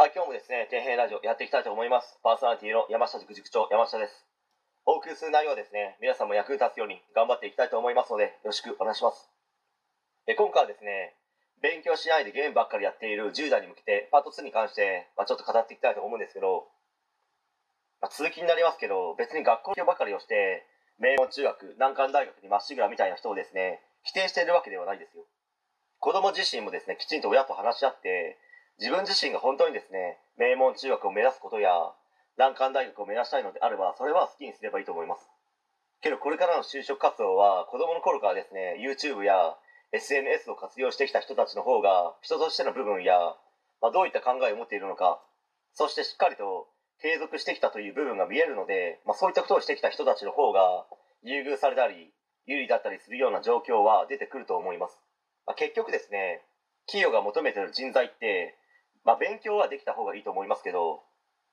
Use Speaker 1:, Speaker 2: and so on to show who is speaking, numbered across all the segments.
Speaker 1: はい、今日もですね、底辺ラジオやっていきたいと思います。パーソナリティの山下塾塾長、山下です。お送りする内容はですね、皆さんも役に立つように頑張っていきたいと思いますので、よろしくお願いします。え今回はですね、勉強しないでゲームばっかりやっている10代に向けて、パート2に関して、まあ、ちょっと語っていきたいと思うんですけど、まあ、続きになりますけど、別に学校教ばかりをして、名門中学、難関大学にまっしぐらみたいな人をですね、否定しているわけではないですよ。子供自身もですね、きちんと親と話し合って、自分自身が本当にですね、名門中学を目指すことや、難関大学を目指したいのであれば、それは好きにすればいいと思います。けど、これからの就職活動は、子供の頃からですね、YouTube や SNS を活用してきた人たちの方が、人としての部分や、まあ、どういった考えを持っているのか、そしてしっかりと継続してきたという部分が見えるので、まあ、そういったことをしてきた人たちの方が、優遇されたり、有利だったりするような状況は出てくると思います。まあ、結局ですね、企業が求めてる人材って、まあ、勉強はできた方がいいと思いますけど、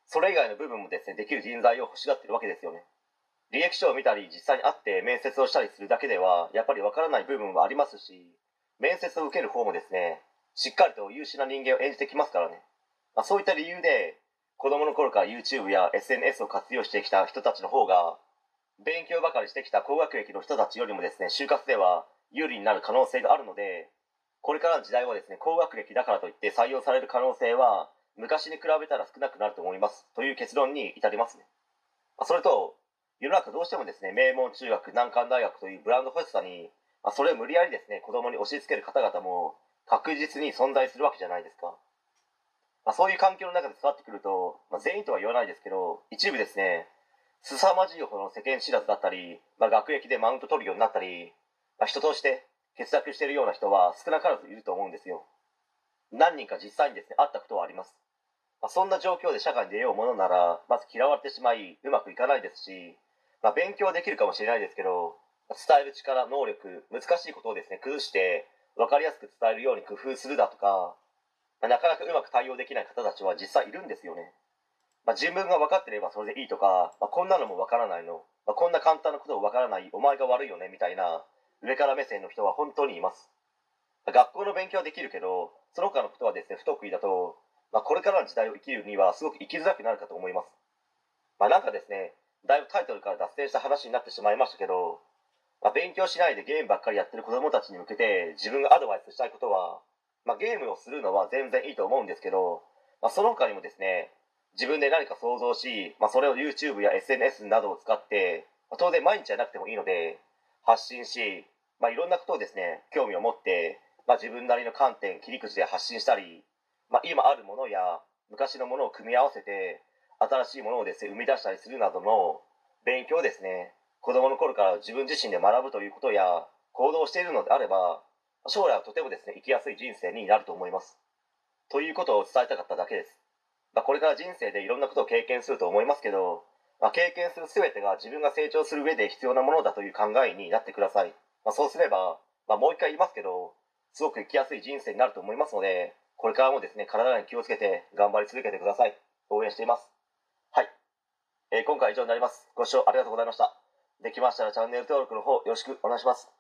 Speaker 1: それ以外の部分もですね、できる人材を欲しがってるわけですよね。履歴書を見たり、実際に会って面接をしたりするだけでは、やっぱりわからない部分はありますし、面接を受ける方もですね、しっかりと優秀な人間を演じてきますからね。まあ、そういった理由で、子供の頃から YouTube や SNS を活用してきた人たちの方が、勉強ばかりしてきた高学歴の人たちよりもですね、就活では有利になる可能性があるので、これからの時代はですね、高学歴だからといって採用される可能性は、昔に比べたら少なくなると思います。という結論に至りますね。それと、世の中どうしてもですね、名門中学、難関大学というブランド欲しさに、まあ、それを無理やりですね、子供に押し付ける方々も確実に存在するわけじゃないですか。まあ、そういう環境の中で育ってくると、まあ、全員とは言わないですけど、一部ですね、凄まじいほどの世間知らずだったり、まあ、学歴でマウント取るようになったり、まあ、人として欠落しているような人は少なからずいると思うんですよ。何人か実際にですね、会ったことはあります。まあ、そんな状況で社会に出ようものなら、まず嫌われてしまい、うまくいかないですし、まあ、勉強できるかもしれないですけど、伝える力、能力、難しいことをですね、崩して、分かりやすく伝えるように工夫するだとか、まあ、なかなかうまく対応できない方たちは実際いるんですよね。まあ、自分が分かってればそれでいいとか、まあ、こんなのも分からないの、まあ、こんな簡単なことを分からない、お前が悪いよね、みたいな、上から目線の人は本当にいます。学校の勉強はできるけど、その他のことはですね、不得意だと、まあ、これからの時代を生きるにはすごく生きづらくなるかと思います。まあ、なんかですね、だいぶタイトルから脱線した話になってしまいましたけど、まあ、勉強しないでゲームばっかりやってる子供たちに向けて自分がアドバイスしたいことは、まあ、ゲームをするのは全然いいと思うんですけど、まあ、その他にもですね、自分で何か想像し、まあ、それを YouTube や SNS などを使って、まあ、当然毎日じゃなくてもいいので、発信し、まあ、いろんなことをですね、興味を持って、まあ、自分なりの観点、切り口で発信したり、まあ、今あるものや昔のものを組み合わせて、新しいものをですね、生み出したりするなどの勉強をですね、子供の頃から自分自身で学ぶということや行動しているのであれば、将来はとてもですね、生きやすい人生になると思います。ということを伝えたかっただけです。まあ、これから人生でいろんなことを経験すると思いますけど、まあ、経験する全てが自分が成長する上で必要なものだという考えになってください。まあ、そうすれば、まあ、もう一回言いますけど、すごく生きやすい人生になると思いますので、これからもですね、体に気をつけて頑張り続けてください。応援しています。はい。えー今回は以上になります。ご視聴ありがとうございました。できましたらチャンネル登録の方よろしくお願いします。